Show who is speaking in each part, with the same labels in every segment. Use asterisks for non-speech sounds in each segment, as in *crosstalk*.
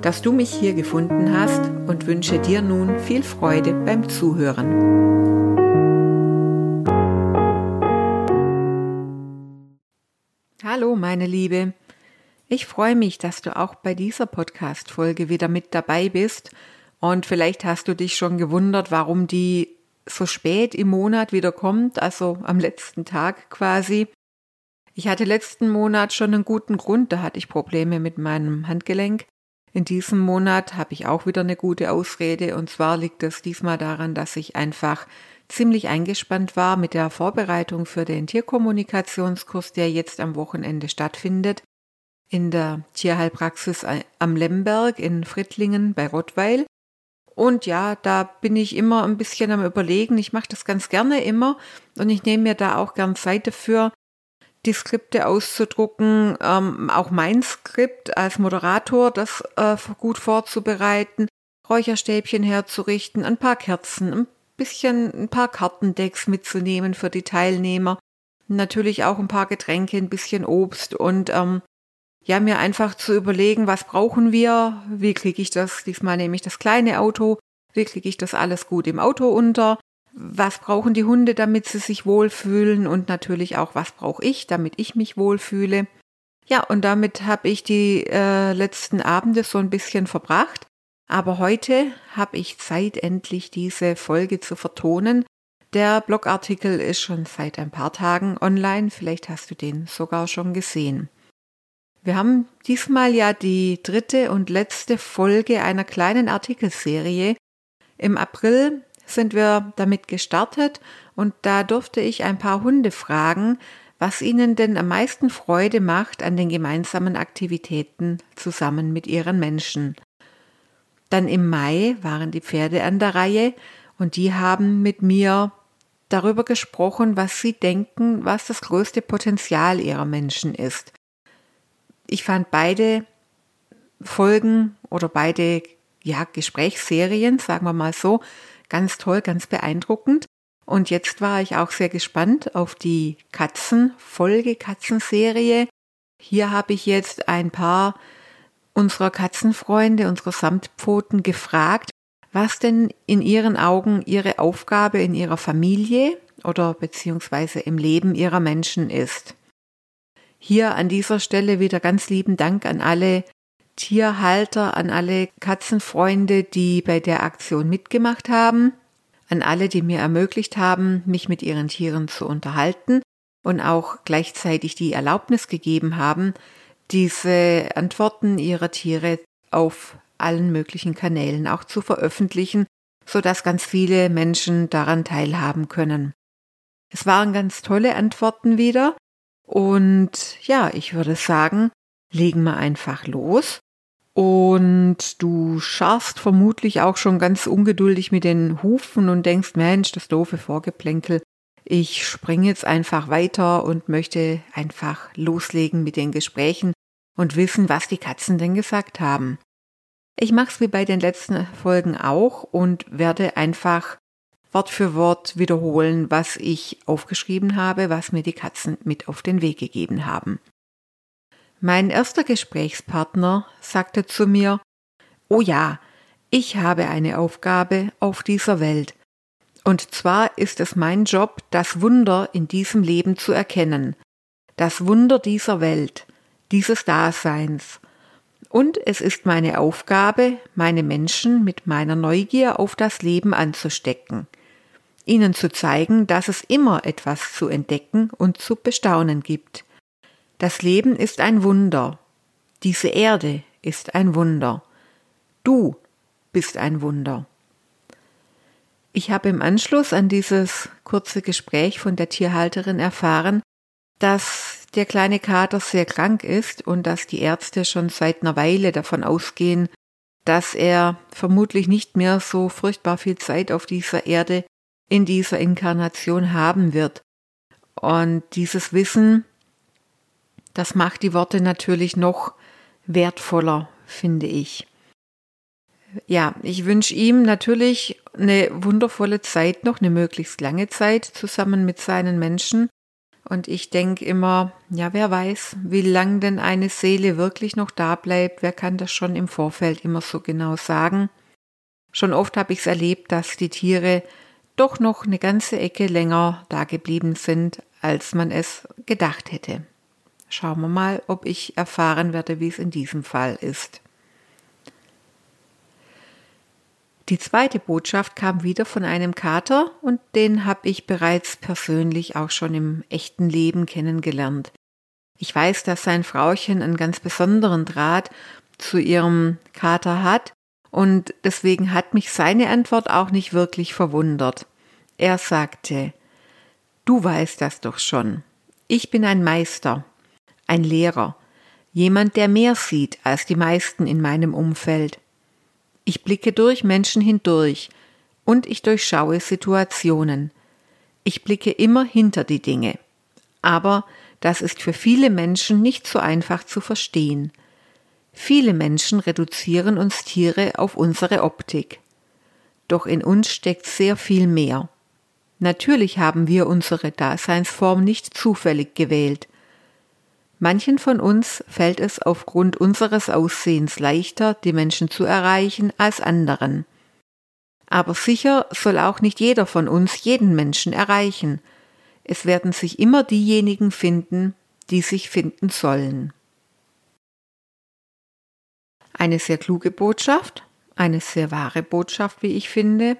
Speaker 1: dass du mich hier gefunden hast und wünsche dir nun viel Freude beim Zuhören. Hallo, meine Liebe. Ich freue mich, dass du auch bei dieser Podcast-Folge wieder mit dabei bist. Und vielleicht hast du dich schon gewundert, warum die so spät im Monat wieder kommt, also am letzten Tag quasi. Ich hatte letzten Monat schon einen guten Grund, da hatte ich Probleme mit meinem Handgelenk. In diesem Monat habe ich auch wieder eine gute Ausrede und zwar liegt es diesmal daran, dass ich einfach ziemlich eingespannt war mit der Vorbereitung für den Tierkommunikationskurs, der jetzt am Wochenende stattfindet, in der Tierheilpraxis am Lemberg in Frittlingen bei Rottweil. Und ja, da bin ich immer ein bisschen am Überlegen. Ich mache das ganz gerne immer und ich nehme mir da auch gern Zeit dafür, die Skripte auszudrucken, ähm, auch mein Skript als Moderator, das äh, gut vorzubereiten, Räucherstäbchen herzurichten, ein paar Kerzen, ein bisschen, ein paar Kartendecks mitzunehmen für die Teilnehmer, natürlich auch ein paar Getränke, ein bisschen Obst und ähm, ja, mir einfach zu überlegen, was brauchen wir, wie kriege ich das, diesmal nehme ich das kleine Auto, wie kriege ich das alles gut im Auto unter, was brauchen die Hunde, damit sie sich wohlfühlen und natürlich auch, was brauche ich, damit ich mich wohlfühle. Ja, und damit habe ich die äh, letzten Abende so ein bisschen verbracht. Aber heute habe ich Zeit, endlich diese Folge zu vertonen. Der Blogartikel ist schon seit ein paar Tagen online, vielleicht hast du den sogar schon gesehen. Wir haben diesmal ja die dritte und letzte Folge einer kleinen Artikelserie. Im April sind wir damit gestartet und da durfte ich ein paar Hunde fragen, was ihnen denn am meisten Freude macht an den gemeinsamen Aktivitäten zusammen mit ihren Menschen. Dann im Mai waren die Pferde an der Reihe und die haben mit mir darüber gesprochen, was sie denken, was das größte Potenzial ihrer Menschen ist. Ich fand beide Folgen oder beide ja, Gesprächsserien, sagen wir mal so, Ganz toll, ganz beeindruckend. Und jetzt war ich auch sehr gespannt auf die Katzenfolge, Katzenserie. Hier habe ich jetzt ein paar unserer Katzenfreunde, unserer Samtpfoten gefragt, was denn in ihren Augen ihre Aufgabe in ihrer Familie oder beziehungsweise im Leben ihrer Menschen ist. Hier an dieser Stelle wieder ganz lieben Dank an alle Tierhalter, an alle Katzenfreunde, die bei der Aktion mitgemacht haben, an alle, die mir ermöglicht haben, mich mit ihren Tieren zu unterhalten und auch gleichzeitig die Erlaubnis gegeben haben, diese Antworten ihrer Tiere auf allen möglichen Kanälen auch zu veröffentlichen, so dass ganz viele Menschen daran teilhaben können. Es waren ganz tolle Antworten wieder und ja, ich würde sagen, legen wir einfach los und du scharfst vermutlich auch schon ganz ungeduldig mit den Hufen und denkst, Mensch, das doofe Vorgeplänkel. Ich springe jetzt einfach weiter und möchte einfach loslegen mit den Gesprächen und wissen, was die Katzen denn gesagt haben. Ich mach's wie bei den letzten Folgen auch und werde einfach Wort für Wort wiederholen, was ich aufgeschrieben habe, was mir die Katzen mit auf den Weg gegeben haben. Mein erster Gesprächspartner sagte zu mir, Oh ja, ich habe eine Aufgabe auf dieser Welt. Und zwar ist es mein Job, das Wunder in diesem Leben zu erkennen. Das Wunder dieser Welt, dieses Daseins. Und es ist meine Aufgabe, meine Menschen mit meiner Neugier auf das Leben anzustecken. Ihnen zu zeigen, dass es immer etwas zu entdecken und zu bestaunen gibt. Das Leben ist ein Wunder. Diese Erde ist ein Wunder. Du bist ein Wunder. Ich habe im Anschluss an dieses kurze Gespräch von der Tierhalterin erfahren, dass der kleine Kater sehr krank ist und dass die Ärzte schon seit einer Weile davon ausgehen, dass er vermutlich nicht mehr so furchtbar viel Zeit auf dieser Erde in dieser Inkarnation haben wird. Und dieses Wissen, das macht die Worte natürlich noch wertvoller, finde ich. Ja, ich wünsche ihm natürlich eine wundervolle Zeit noch, eine möglichst lange Zeit zusammen mit seinen Menschen. Und ich denke immer, ja, wer weiß, wie lang denn eine Seele wirklich noch da bleibt, wer kann das schon im Vorfeld immer so genau sagen. Schon oft habe ich es erlebt, dass die Tiere doch noch eine ganze Ecke länger da geblieben sind, als man es gedacht hätte. Schauen wir mal, ob ich erfahren werde, wie es in diesem Fall ist. Die zweite Botschaft kam wieder von einem Kater und den habe ich bereits persönlich auch schon im echten Leben kennengelernt. Ich weiß, dass sein Frauchen einen ganz besonderen Draht zu ihrem Kater hat und deswegen hat mich seine Antwort auch nicht wirklich verwundert. Er sagte, Du weißt das doch schon. Ich bin ein Meister, ein Lehrer, jemand, der mehr sieht als die meisten in meinem Umfeld. Ich blicke durch Menschen hindurch und ich durchschaue Situationen. Ich blicke immer hinter die Dinge. Aber das ist für viele Menschen nicht so einfach zu verstehen. Viele Menschen reduzieren uns Tiere auf unsere Optik. Doch in uns steckt sehr viel mehr. Natürlich haben wir unsere Daseinsform nicht zufällig gewählt. Manchen von uns fällt es aufgrund unseres Aussehens leichter, die Menschen zu erreichen, als anderen. Aber sicher soll auch nicht jeder von uns jeden Menschen erreichen. Es werden sich immer diejenigen finden, die sich finden sollen. Eine sehr kluge Botschaft, eine sehr wahre Botschaft, wie ich finde.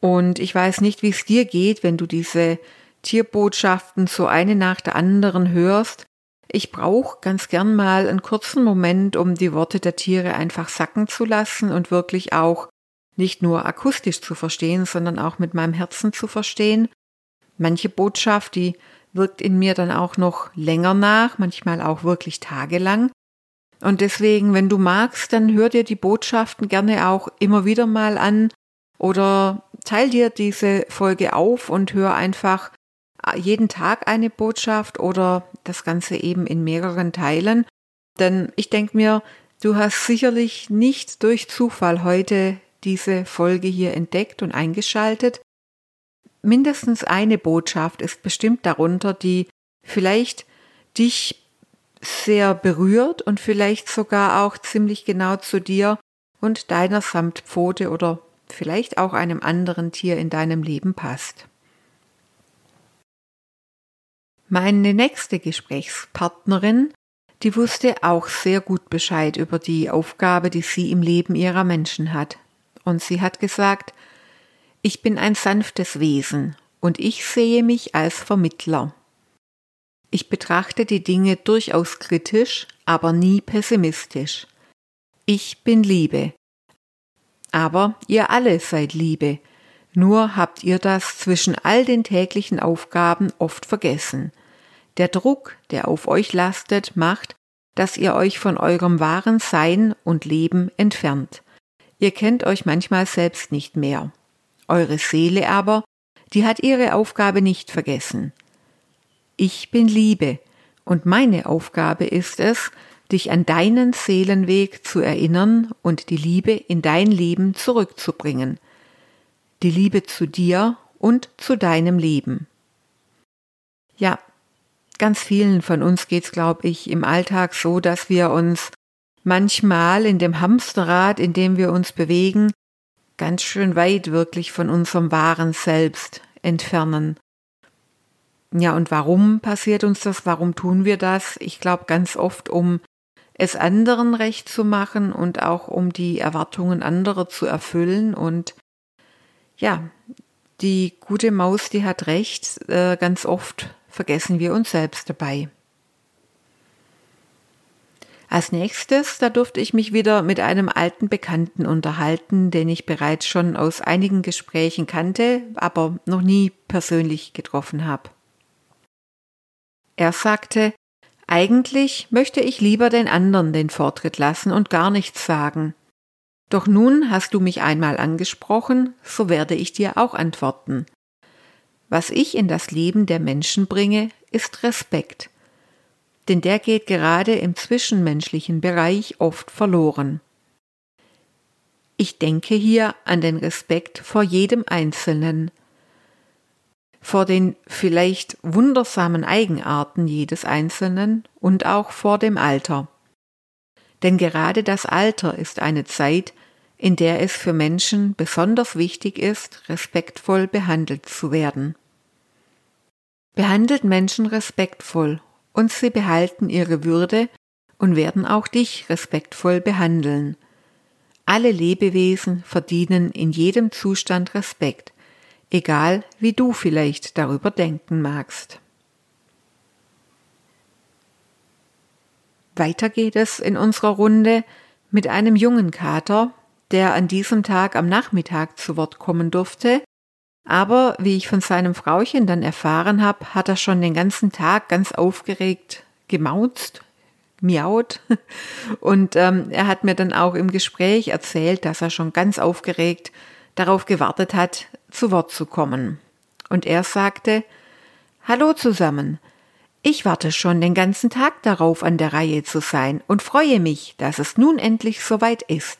Speaker 1: Und ich weiß nicht, wie es dir geht, wenn du diese Tierbotschaften so eine nach der anderen hörst ich brauche ganz gern mal einen kurzen Moment, um die Worte der Tiere einfach sacken zu lassen und wirklich auch nicht nur akustisch zu verstehen, sondern auch mit meinem Herzen zu verstehen. Manche Botschaft, die wirkt in mir dann auch noch länger nach, manchmal auch wirklich tagelang. Und deswegen, wenn du magst, dann hör dir die Botschaften gerne auch immer wieder mal an oder teil dir diese Folge auf und hör einfach jeden Tag eine Botschaft oder das Ganze eben in mehreren Teilen. Denn ich denke mir, du hast sicherlich nicht durch Zufall heute diese Folge hier entdeckt und eingeschaltet. Mindestens eine Botschaft ist bestimmt darunter, die vielleicht dich sehr berührt und vielleicht sogar auch ziemlich genau zu dir und deiner Samtpfote oder vielleicht auch einem anderen Tier in deinem Leben passt. Meine nächste Gesprächspartnerin, die wusste auch sehr gut Bescheid über die Aufgabe, die sie im Leben ihrer Menschen hat. Und sie hat gesagt, ich bin ein sanftes Wesen und ich sehe mich als Vermittler. Ich betrachte die Dinge durchaus kritisch, aber nie pessimistisch. Ich bin Liebe. Aber ihr alle seid Liebe, nur habt ihr das zwischen all den täglichen Aufgaben oft vergessen. Der Druck, der auf euch lastet, macht, dass ihr euch von eurem wahren Sein und Leben entfernt. Ihr kennt euch manchmal selbst nicht mehr. Eure Seele aber, die hat ihre Aufgabe nicht vergessen. Ich bin Liebe, und meine Aufgabe ist es, dich an deinen Seelenweg zu erinnern und die Liebe in dein Leben zurückzubringen die Liebe zu dir und zu deinem Leben. Ja, ganz vielen von uns geht's, glaube ich, im Alltag so, dass wir uns manchmal in dem Hamsterrad, in dem wir uns bewegen, ganz schön weit wirklich von unserem wahren Selbst entfernen. Ja, und warum passiert uns das? Warum tun wir das? Ich glaube ganz oft, um es anderen recht zu machen und auch um die Erwartungen anderer zu erfüllen und ja, die gute Maus, die hat recht, äh, ganz oft vergessen wir uns selbst dabei. Als nächstes, da durfte ich mich wieder mit einem alten Bekannten unterhalten, den ich bereits schon aus einigen Gesprächen kannte, aber noch nie persönlich getroffen habe. Er sagte, eigentlich möchte ich lieber den anderen den Vortritt lassen und gar nichts sagen. Doch nun hast du mich einmal angesprochen, so werde ich dir auch antworten. Was ich in das Leben der Menschen bringe, ist Respekt. Denn der geht gerade im zwischenmenschlichen Bereich oft verloren. Ich denke hier an den Respekt vor jedem Einzelnen, vor den vielleicht wundersamen Eigenarten jedes Einzelnen und auch vor dem Alter. Denn gerade das Alter ist eine Zeit, in der es für Menschen besonders wichtig ist, respektvoll behandelt zu werden. Behandelt Menschen respektvoll und sie behalten ihre Würde und werden auch dich respektvoll behandeln. Alle Lebewesen verdienen in jedem Zustand Respekt, egal wie du vielleicht darüber denken magst. Weiter geht es in unserer Runde mit einem jungen Kater, der an diesem Tag am Nachmittag zu Wort kommen durfte, aber wie ich von seinem Frauchen dann erfahren habe, hat er schon den ganzen Tag ganz aufgeregt gemauzt, miaut. *laughs* Und ähm, er hat mir dann auch im Gespräch erzählt, dass er schon ganz aufgeregt darauf gewartet hat, zu Wort zu kommen. Und er sagte, Hallo zusammen, ich warte schon den ganzen Tag darauf, an der Reihe zu sein und freue mich, dass es nun endlich soweit ist.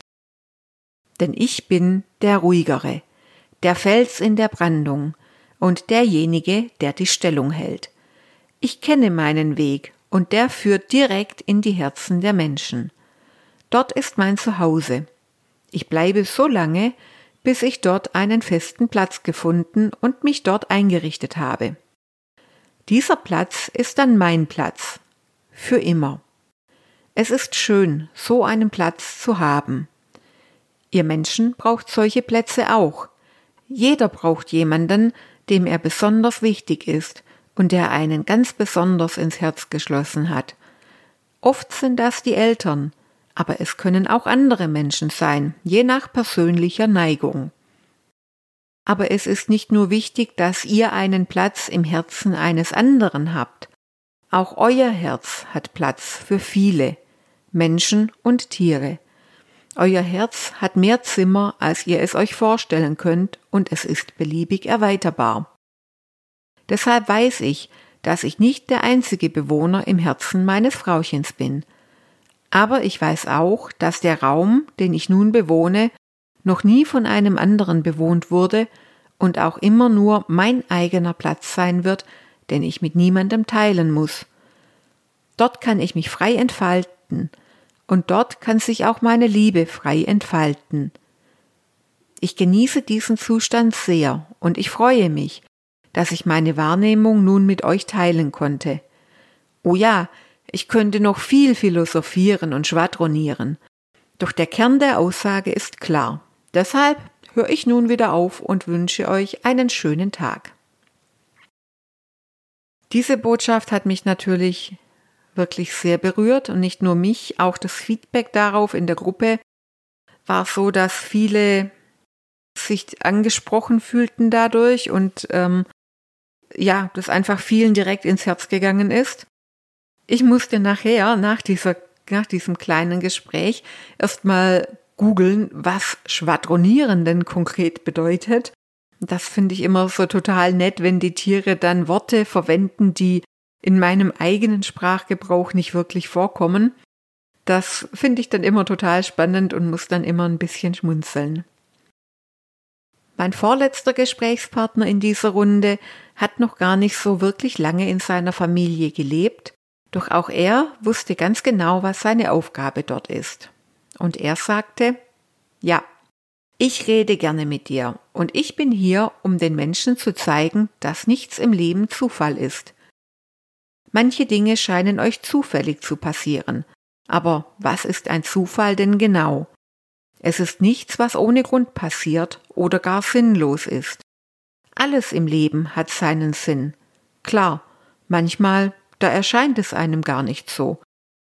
Speaker 1: Denn ich bin der Ruhigere, der Fels in der Brandung und derjenige, der die Stellung hält. Ich kenne meinen Weg und der führt direkt in die Herzen der Menschen. Dort ist mein Zuhause. Ich bleibe so lange, bis ich dort einen festen Platz gefunden und mich dort eingerichtet habe. Dieser Platz ist dann mein Platz. Für immer. Es ist schön, so einen Platz zu haben. Ihr Menschen braucht solche Plätze auch. Jeder braucht jemanden, dem er besonders wichtig ist und der einen ganz besonders ins Herz geschlossen hat. Oft sind das die Eltern, aber es können auch andere Menschen sein, je nach persönlicher Neigung. Aber es ist nicht nur wichtig, dass ihr einen Platz im Herzen eines anderen habt. Auch euer Herz hat Platz für viele Menschen und Tiere. Euer Herz hat mehr Zimmer, als ihr es euch vorstellen könnt, und es ist beliebig erweiterbar. Deshalb weiß ich, dass ich nicht der einzige Bewohner im Herzen meines Frauchens bin. Aber ich weiß auch, dass der Raum, den ich nun bewohne, noch nie von einem anderen bewohnt wurde und auch immer nur mein eigener Platz sein wird, den ich mit niemandem teilen muss. Dort kann ich mich frei entfalten, und dort kann sich auch meine Liebe frei entfalten. Ich genieße diesen Zustand sehr, und ich freue mich, dass ich meine Wahrnehmung nun mit euch teilen konnte. Oh ja, ich könnte noch viel philosophieren und schwadronieren, doch der Kern der Aussage ist klar. Deshalb höre ich nun wieder auf und wünsche euch einen schönen Tag. Diese Botschaft hat mich natürlich wirklich sehr berührt und nicht nur mich, auch das Feedback darauf in der Gruppe war so, dass viele sich angesprochen fühlten dadurch und ähm, ja, das einfach vielen direkt ins Herz gegangen ist. Ich musste nachher, nach dieser, nach diesem kleinen Gespräch, erstmal googeln, was Schwadronieren denn konkret bedeutet. Das finde ich immer so total nett, wenn die Tiere dann Worte verwenden, die in meinem eigenen Sprachgebrauch nicht wirklich vorkommen. Das finde ich dann immer total spannend und muss dann immer ein bisschen schmunzeln. Mein vorletzter Gesprächspartner in dieser Runde hat noch gar nicht so wirklich lange in seiner Familie gelebt, doch auch er wusste ganz genau, was seine Aufgabe dort ist. Und er sagte, ja, ich rede gerne mit dir und ich bin hier, um den Menschen zu zeigen, dass nichts im Leben Zufall ist. Manche Dinge scheinen euch zufällig zu passieren, aber was ist ein Zufall denn genau? Es ist nichts, was ohne Grund passiert oder gar sinnlos ist. Alles im Leben hat seinen Sinn. Klar, manchmal, da erscheint es einem gar nicht so,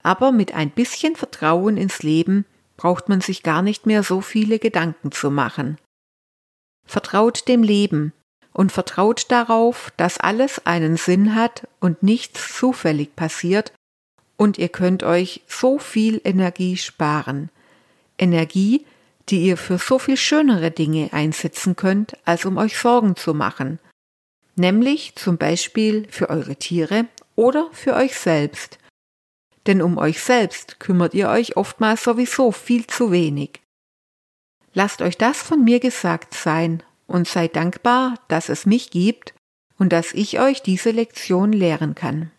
Speaker 1: aber mit ein bisschen Vertrauen ins Leben braucht man sich gar nicht mehr so viele Gedanken zu machen. Vertraut dem Leben und vertraut darauf, dass alles einen Sinn hat und nichts zufällig passiert, und ihr könnt euch so viel Energie sparen. Energie, die ihr für so viel schönere Dinge einsetzen könnt, als um euch Sorgen zu machen. Nämlich zum Beispiel für eure Tiere oder für euch selbst. Denn um euch selbst kümmert ihr euch oftmals sowieso viel zu wenig. Lasst euch das von mir gesagt sein und seid dankbar, dass es mich gibt und dass ich euch diese Lektion lehren kann.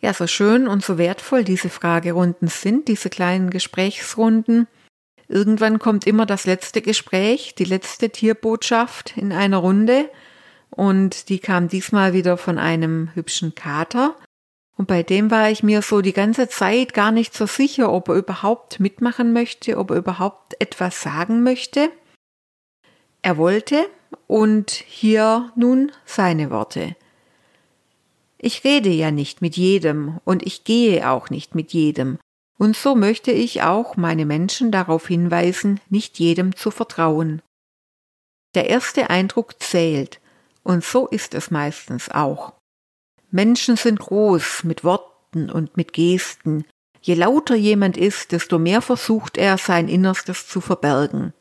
Speaker 1: Ja, so schön und so wertvoll diese Fragerunden sind, diese kleinen Gesprächsrunden. Irgendwann kommt immer das letzte Gespräch, die letzte Tierbotschaft in einer Runde. Und die kam diesmal wieder von einem hübschen Kater. Und bei dem war ich mir so die ganze Zeit gar nicht so sicher, ob er überhaupt mitmachen möchte, ob er überhaupt etwas sagen möchte. Er wollte und hier nun seine Worte. Ich rede ja nicht mit jedem und ich gehe auch nicht mit jedem, und so möchte ich auch meine Menschen darauf hinweisen, nicht jedem zu vertrauen. Der erste Eindruck zählt, und so ist es meistens auch. Menschen sind groß mit Worten und mit Gesten. Je lauter jemand ist, desto mehr versucht er, sein Innerstes zu verbergen.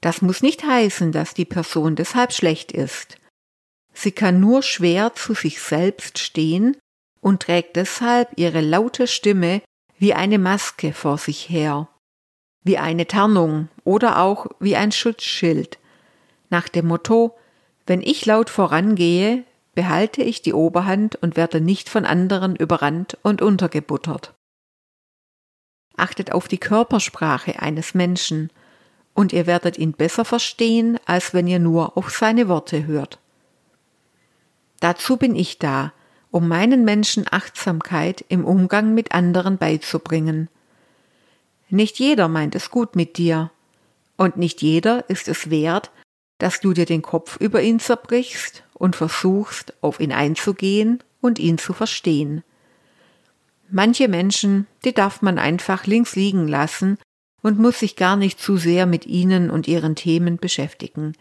Speaker 1: Das muss nicht heißen, dass die Person deshalb schlecht ist. Sie kann nur schwer zu sich selbst stehen und trägt deshalb ihre laute Stimme wie eine Maske vor sich her, wie eine Tarnung oder auch wie ein Schutzschild, nach dem Motto, wenn ich laut vorangehe, behalte ich die Oberhand und werde nicht von anderen überrannt und untergebuttert. Achtet auf die Körpersprache eines Menschen, und ihr werdet ihn besser verstehen, als wenn ihr nur auf seine Worte hört. Dazu bin ich da, um meinen Menschen Achtsamkeit im Umgang mit anderen beizubringen. Nicht jeder meint es gut mit dir, und nicht jeder ist es wert, dass du dir den Kopf über ihn zerbrichst und versuchst, auf ihn einzugehen und ihn zu verstehen. Manche Menschen, die darf man einfach links liegen lassen und muss sich gar nicht zu sehr mit ihnen und ihren Themen beschäftigen.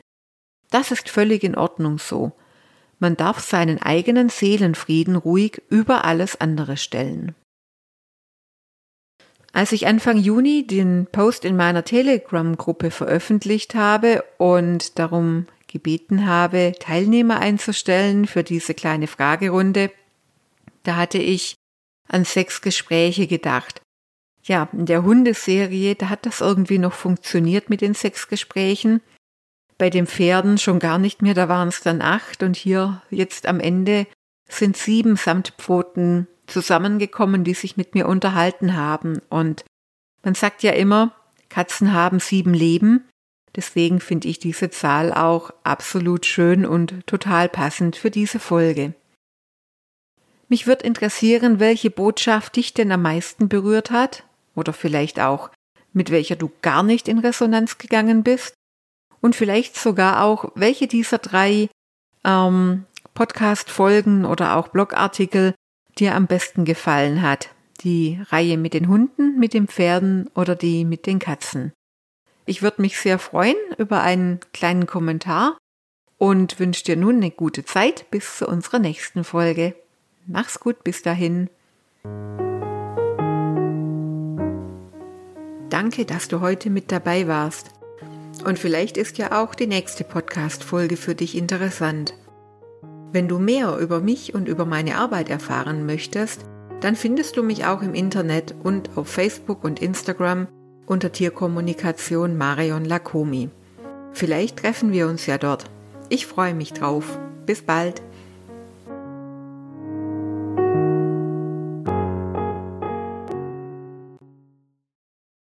Speaker 1: Das ist völlig in Ordnung so. Man darf seinen eigenen Seelenfrieden ruhig über alles andere stellen. Als ich Anfang Juni den Post in meiner Telegram-Gruppe veröffentlicht habe und darum gebeten habe, Teilnehmer einzustellen für diese kleine Fragerunde, da hatte ich an sechs Gespräche gedacht. Ja, in der Hundeserie, da hat das irgendwie noch funktioniert mit den sechs Gesprächen bei den Pferden schon gar nicht mehr, da waren es dann acht und hier jetzt am Ende sind sieben Samtpfoten zusammengekommen, die sich mit mir unterhalten haben. Und man sagt ja immer, Katzen haben sieben Leben. Deswegen finde ich diese Zahl auch absolut schön und total passend für diese Folge. Mich wird interessieren, welche Botschaft dich denn am meisten berührt hat oder vielleicht auch mit welcher du gar nicht in Resonanz gegangen bist und vielleicht sogar auch, welche dieser drei ähm, Podcast-Folgen oder auch Blogartikel dir am besten gefallen hat. Die Reihe mit den Hunden, mit den Pferden oder die mit den Katzen. Ich würde mich sehr freuen über einen kleinen Kommentar und wünsche dir nun eine gute Zeit bis zu unserer nächsten Folge. Mach's gut, bis dahin. Danke, dass du heute mit dabei warst. Und vielleicht ist ja auch die nächste Podcast-Folge für dich interessant. Wenn du mehr über mich und über meine Arbeit erfahren möchtest, dann findest du mich auch im Internet und auf Facebook und Instagram unter Tierkommunikation Marion Lakomi. Vielleicht treffen wir uns ja dort. Ich freue mich drauf. Bis bald.